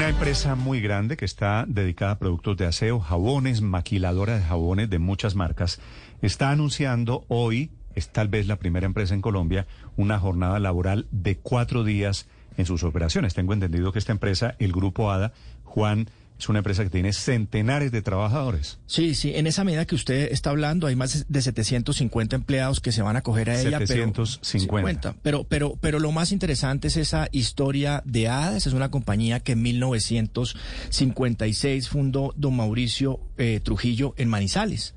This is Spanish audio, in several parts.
Una empresa muy grande que está dedicada a productos de aseo, jabones, maquiladora de jabones de muchas marcas, está anunciando hoy, es tal vez la primera empresa en Colombia, una jornada laboral de cuatro días en sus operaciones. Tengo entendido que esta empresa, el Grupo ADA, Juan, es una empresa que tiene centenares de trabajadores. Sí, sí, en esa medida que usted está hablando, hay más de 750 empleados que se van a acoger a ella. 750. Pero, pero, pero, lo más interesante es esa historia de Hadas. Es una compañía que en 1956 fundó don Mauricio eh, Trujillo en Manizales.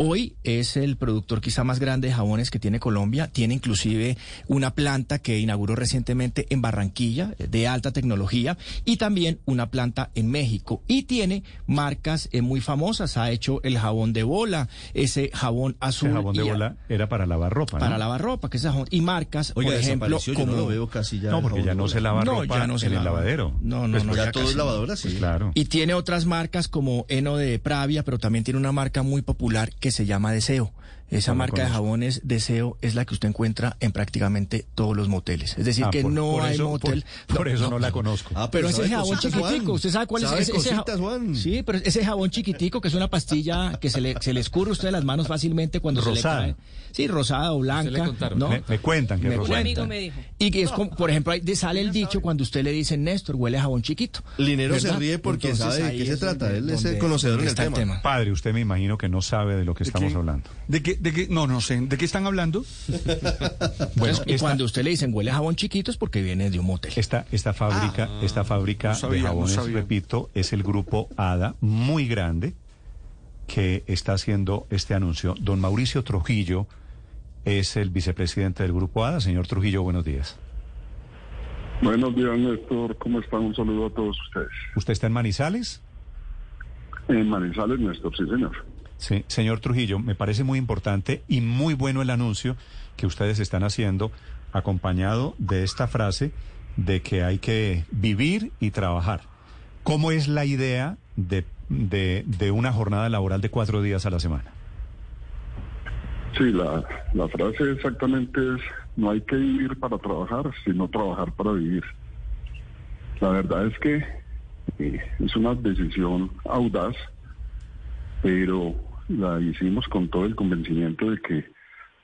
Hoy es el productor quizá más grande de jabones que tiene Colombia. Tiene inclusive una planta que inauguró recientemente en Barranquilla de alta tecnología y también una planta en México. Y tiene marcas eh, muy famosas. Ha hecho el jabón de bola, ese jabón azul. Ese jabón de y- bola era para lavar ropa, ¿no? Para lavar ropa, que es jabón. Y marcas, Oiga, por ejemplo, como... no lo veo casi ya. No, porque ya no se lava No, ropa ya no se en el lava. lavadero. No, no, Pues, no, ya, ya todo casi es no. lavadora, sí. Claro. Y tiene otras marcas como Eno de Pravia, pero también tiene una marca muy popular que se llama Deseo. Esa No marca de jabones Deseo es la que usted encuentra en prácticamente todos los moteles. Es decir, Ah, que por- no por hay eso- motel. Por, por eso no, la conozco. Ah, Pero ese sabe jabón cositas, chiquitico, Juan. ¿usted sabe cuál es Sabe ese, ese cositas, Juan. Sí, pero ese jabón chiquitico que es una pastilla que se le, se le escurre a usted las manos fácilmente cuando Rosada. se le cae. Sí, rosada o blanca. ¿no? Me, me cuentan que Me rosada. cuentan. Y que es como, por ejemplo, ahí de- sale el dicho cuando usted le dice, Néstor, huele a jabón chiquito. Linero se ¿verdad? ríe porque Entonces, sabe de qué se trata. Él es el conocedor en donde el está tema. Padre, usted me imagino que no sabe de lo que estamos hablando. ¿De qué, de qué? No, no sé. ¿De qué están hablando? Bueno, y esta, cuando usted le dicen huele a jabón chiquito es porque viene de un motel. esta, esta fábrica, esta fábrica no sabía, de jabones, repito, es el grupo ADA, muy grande, que está haciendo este anuncio. Don Mauricio Trujillo es el vicepresidente del grupo ADA. Señor Trujillo, buenos días. Buenos días, Néstor. ¿Cómo están? Un saludo a todos ustedes. ¿Usted está en Manizales? En Manizales, Néstor, sí, señor. Sí, señor Trujillo, me parece muy importante y muy bueno el anuncio que ustedes están haciendo, acompañado de esta frase de que hay que vivir y trabajar. ¿Cómo es la idea de, de, una jornada laboral de cuatro días a la semana? Sí, la, la frase exactamente es, no hay que vivir para trabajar, sino trabajar para vivir. La verdad es que eh, es una decisión audaz, pero la hicimos con todo el convencimiento de que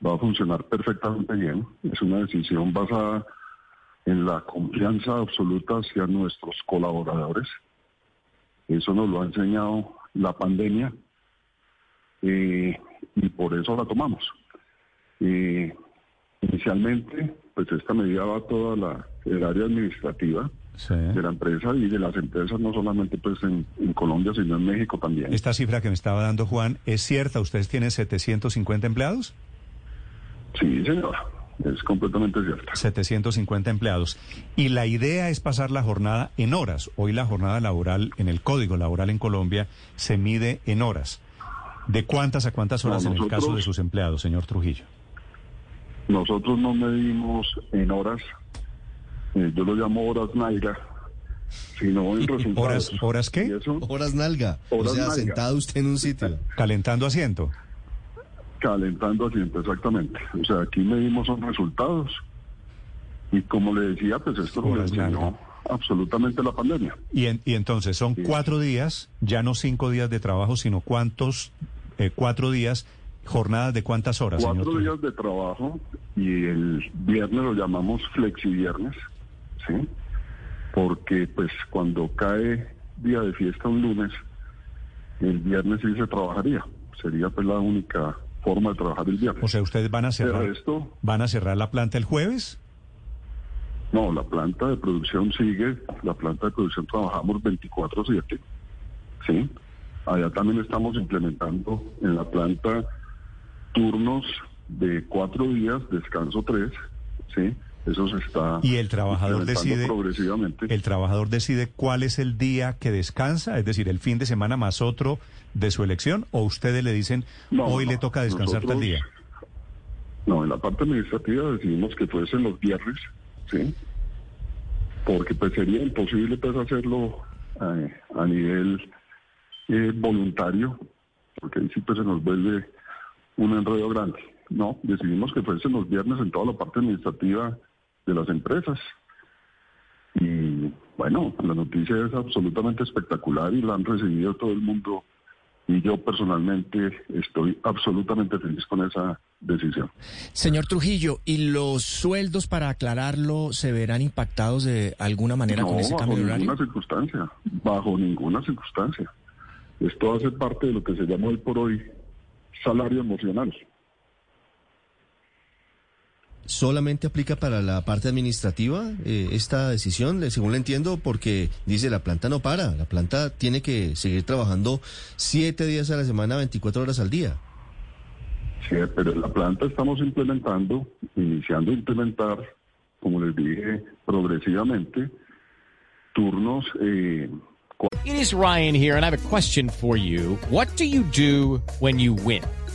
va a funcionar perfectamente bien. Es una decisión basada en la confianza absoluta hacia nuestros colaboradores. Eso nos lo ha enseñado la pandemia eh, y por eso la tomamos. Eh, inicialmente, pues esta medida va a toda la el área administrativa Sí. de la empresa y de las empresas, no solamente pues en, en Colombia, sino en México también. Esta cifra que me estaba dando Juan, ¿es cierta? ¿Ustedes tienen 750 empleados? Sí, señora, es completamente cierta. 750 empleados. Y la idea es pasar la jornada en horas. Hoy la jornada laboral en el Código Laboral en Colombia se mide en horas. ¿De cuántas a cuántas No, horas en el caso de sus empleados, señor Trujillo? Nosotros no medimos en horas, eh, yo lo llamo horas nalga, sino en resultados. ¿Horas, horas qué? eso, Horas nalga. Horas o sea, nalga. sentado usted en un sitio. Calentando asiento. calentando asiento, exactamente. O sea, aquí medimos son resultados. Y como le decía, pues esto lo enseñó absolutamente la pandemia. Y, en- y entonces son Sí. cuatro días, ya no cinco días de trabajo, sino cuántos, eh, cuatro días, jornadas de cuántas horas, Cuatro días de trabajo y el viernes lo llamamos flexiviernes, ¿sí? Porque pues cuando cae día de fiesta un lunes, el viernes sí se trabajaría. Sería pues la única forma de trabajar el viernes. O sea, ustedes van a cerrar, resto, van a cerrar la planta el jueves. no, la planta de producción sigue, la planta de producción trabajamos 24/7, ¿sí? Allá también estamos implementando en la planta turnos de cuatro días, descanso tres, ¿sí? Eso se está Y el trabajador decide progresivamente. el trabajador decide cuál es el día que descansa, es decir, el fin de semana más otro de su elección o ustedes le dicen No, hoy no, le toca descansar tal nosotros- día. No, en la parte administrativa decidimos que fuesen los viernes, ¿sí? Porque pues sería imposible pues hacerlo eh, a nivel eh, voluntario, porque ahí sí pues se nos vuelve un enredo grande. No, decidimos que fuesen los viernes en toda la parte administrativa de las empresas. Y bueno, la noticia es absolutamente espectacular y la han recibido todo el mundo. Y yo personalmente estoy absolutamente feliz con esa decisión. Señor Trujillo, ¿y los sueldos, para aclararlo, se verán impactados de alguna manera no, con ese bajo cambio de ninguna horario? circunstancia, bajo ninguna circunstancia. Esto hace parte de lo que se llama hoy por hoy salario emocional. ¿Solamente aplica para la parte administrativa eh, esta decisión? Según le entiendo, porque dice la planta no para, la planta tiene que seguir trabajando siete días a la semana, 24 horas al día. Sí, pero en la planta estamos implementando, iniciando a implementar, como les dije, progresivamente, turnos eh, It is Ryan here, and I have a question for you. What do you do when you win?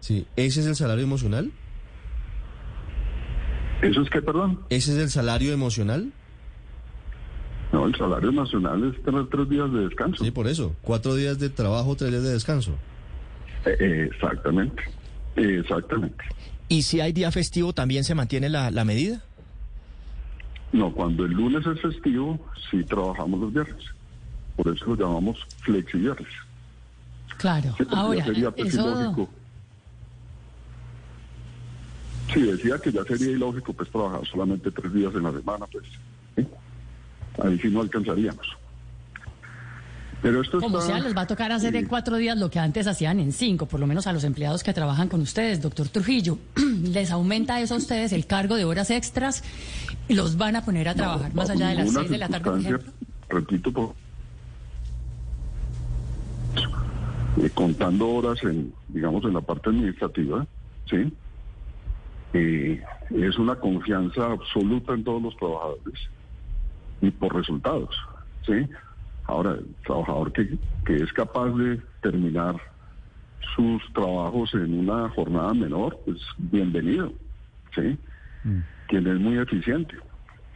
Sí, ¿ese es el salario emocional? ¿Eso es que, perdón? ¿Ese es el salario emocional? No, el salario nacional es tener tres días de descanso. Sí, por eso. Cuatro días de trabajo, tres días de descanso. Eh, eh, exactamente, exactamente. ¿Y si hay día festivo, también se mantiene la, la medida? No, cuando el lunes es festivo, sí trabajamos los viernes. Por eso lo llamamos flexiviernes. Claro, Sí, ahora, sería eso. Sí, decía que ya sería ilógico pues trabajar solamente tres días en la semana, pues. ¿sí? Ahí sí no alcanzaríamos. Pero esto como está- sea, les va a tocar hacer en sí. cuatro días lo que antes hacían en cinco, por lo menos a los empleados que trabajan con ustedes, doctor Trujillo. ¿Les aumenta eso a ustedes el cargo de horas extras? ¿Los van a poner a trabajar más allá de las seis de la tarde, por circunstancia, ejemplo? Repito, por, eh, contando horas en, digamos, en la parte administrativa, ¿sí? Eh, es una confianza absoluta en todos los trabajadores y por resultados, ¿sí? Ahora, el trabajador que, que es capaz de terminar sus trabajos en una jornada menor, pues bienvenido, ¿sí? Quien es muy eficiente,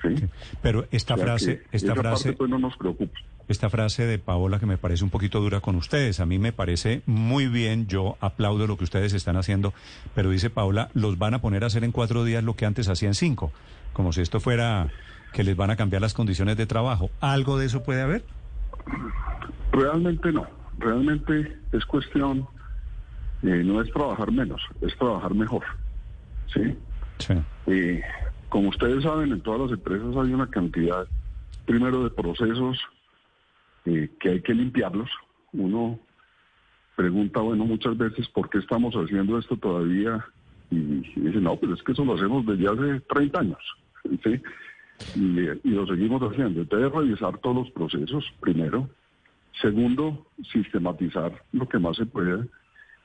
¿sí? Pero esta O sea frase, esta esa frase, parte pues no nos preocupa. Esta frase de Paola que me parece un poquito dura con ustedes, a mí me parece muy bien, yo aplaudo lo que ustedes están haciendo, pero dice Paola, los van a poner a hacer en cuatro días lo que antes hacían cinco, como si esto fuera que les van a cambiar las condiciones de trabajo. ¿Algo de eso puede haber? Realmente no. Realmente es cuestión, eh, no es trabajar menos, es trabajar mejor. ¿Sí? Sí. Eh, como ustedes saben, en todas las empresas hay una cantidad, primero, de procesos eh, que hay que limpiarlos. Uno pregunta, bueno, muchas veces, ¿por qué estamos haciendo esto todavía? Y, y dice, no, pues es que eso lo hacemos desde hace 30 años. ¿sí? Y, lo seguimos haciendo. Entonces, revisar todos los procesos, primero. Segundo, sistematizar lo que más se pueda.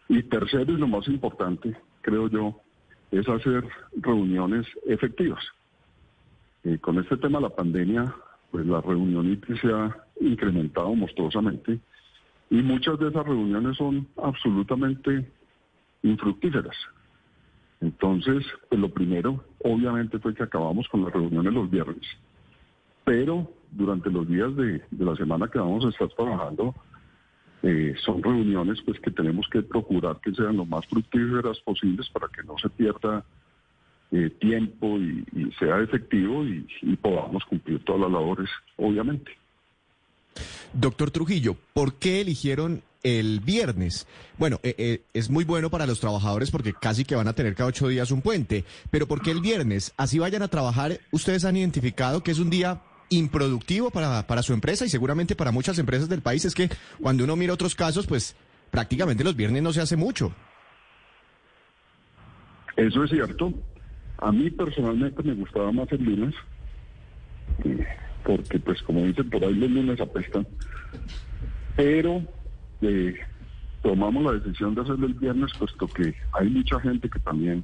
Y tercero, y lo más importante, creo yo, es hacer reuniones efectivas. Eh, con este tema de la pandemia, pues la reunionitis se incrementado monstruosamente y muchas de esas reuniones son absolutamente infructíferas. Entonces, pues lo primero, obviamente, fue que acabamos con las reuniones los viernes, pero durante los días de, la semana que vamos a estar trabajando, eh, son reuniones pues que tenemos que procurar que sean lo más fructíferas posibles para que no se pierda eh, tiempo y, sea efectivo y podamos cumplir todas las labores, obviamente. Doctor Trujillo, ¿por qué eligieron el viernes. Bueno, eh, eh, es muy bueno para los trabajadores porque casi que van a tener cada ocho días un puente. Pero ¿por qué el viernes? Así vayan a trabajar, ustedes han identificado que es un día improductivo para, para su empresa y seguramente para muchas empresas del país. Es que cuando uno mira otros casos, pues prácticamente los viernes no se hace mucho. Eso es cierto. A mí personalmente me gustaba más el lunes, eh, porque pues como dicen por ahí los lunes apestan. Pero eh, tomamos la decisión de hacerlo el viernes, puesto que hay mucha gente que también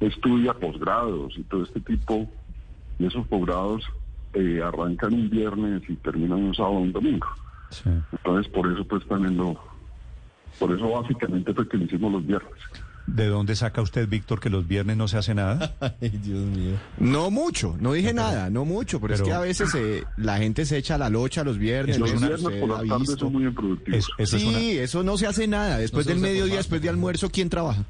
estudia posgrados y todo este tipo, y esos posgrados eh, arrancan un viernes y terminan un sábado o un domingo. Sí. Entonces por eso pues también lo, por eso básicamente fue que lo hicimos los viernes. ¿De dónde saca usted, Víctor, que los viernes no se hace nada? Ay, Dios mío. No mucho, no dije nada, no mucho, pero, es que a veces eh, la gente se echa la locha los viernes. Los viernes por tardes visto. son muy improductivos. Es- eso es sí, una, eso no se hace nada. Después No se del mediodía, después de almuerzo, ¿quién trabaja?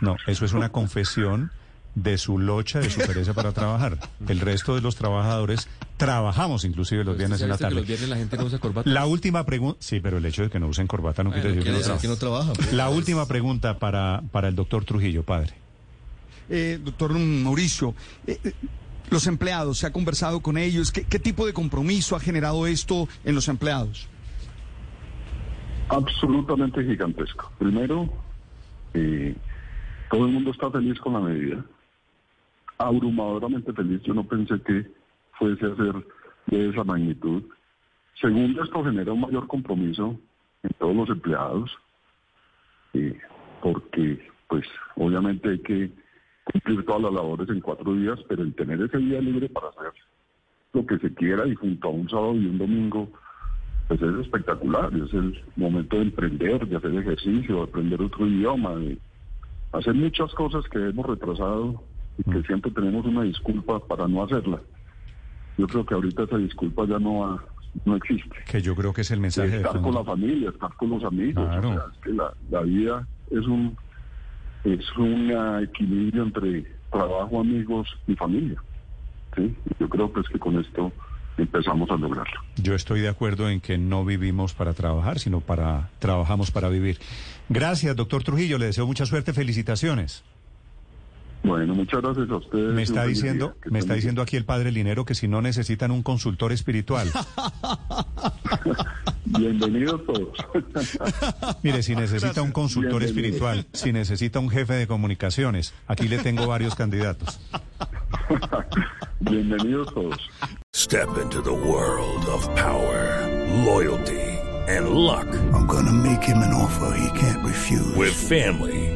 no, eso es una confesión de su locha, de su pereza para trabajar. El resto de los trabajadores trabajamos inclusive los viernes en la tarde. Los viernes la gente no usa corbata. La última pregunta, sí, pero el hecho de que no usen corbata no quiere decir que no quiere trabajen. que no trabaja. pues. La última pregunta para, para el doctor Trujillo, padre. Eh, doctor Mauricio, eh, eh, los empleados, ¿se ha conversado con ellos? ¿Qué, qué tipo de compromiso ha generado esto en los empleados? absolutamente gigantesco. Primero, eh, todo el mundo está feliz con la medida. Abrumadoramente feliz. Yo no pensé que fuese a ser de esa magnitud. Segundo, esto genera un mayor compromiso en todos los empleados, eh, porque pues obviamente hay que cumplir todas las labores en cuatro días, pero el tener ese día libre para hacer lo que se quiera y junto a un sábado y un domingo, pues es espectacular. Es el momento de emprender, de hacer ejercicio, de aprender otro idioma, de hacer muchas cosas que hemos retrasado y que siempre tenemos una disculpa para no hacerla. Yo creo que ahorita esa disculpa ya no, ha- no existe. Que yo creo que es el mensaje de estar con fondo. la familia, estar con los amigos. Claro. O sea, es que la, la vida es un es un equilibrio entre trabajo, amigos y familia. ¿sí? Yo creo pues que con esto empezamos a lograrlo. Yo estoy de acuerdo en que no vivimos para trabajar, sino para trabajamos para vivir. Gracias, doctor Trujillo. Le deseo mucha suerte. Felicitaciones. Bueno, muchas gracias a ustedes. Me está diciendo, día. Me está diciendo aquí el padre Linero que si no necesitan un consultor espiritual. bien. Bienvenidos todos. Mire, si necesita un consultor Bienvenido. espiritual, si necesita un jefe de comunicaciones, aquí le tengo varios candidatos. Bienvenidos todos. Step into the world of power, loyalty, and luck. I'm gonna make him an offer he can't refuse. With family,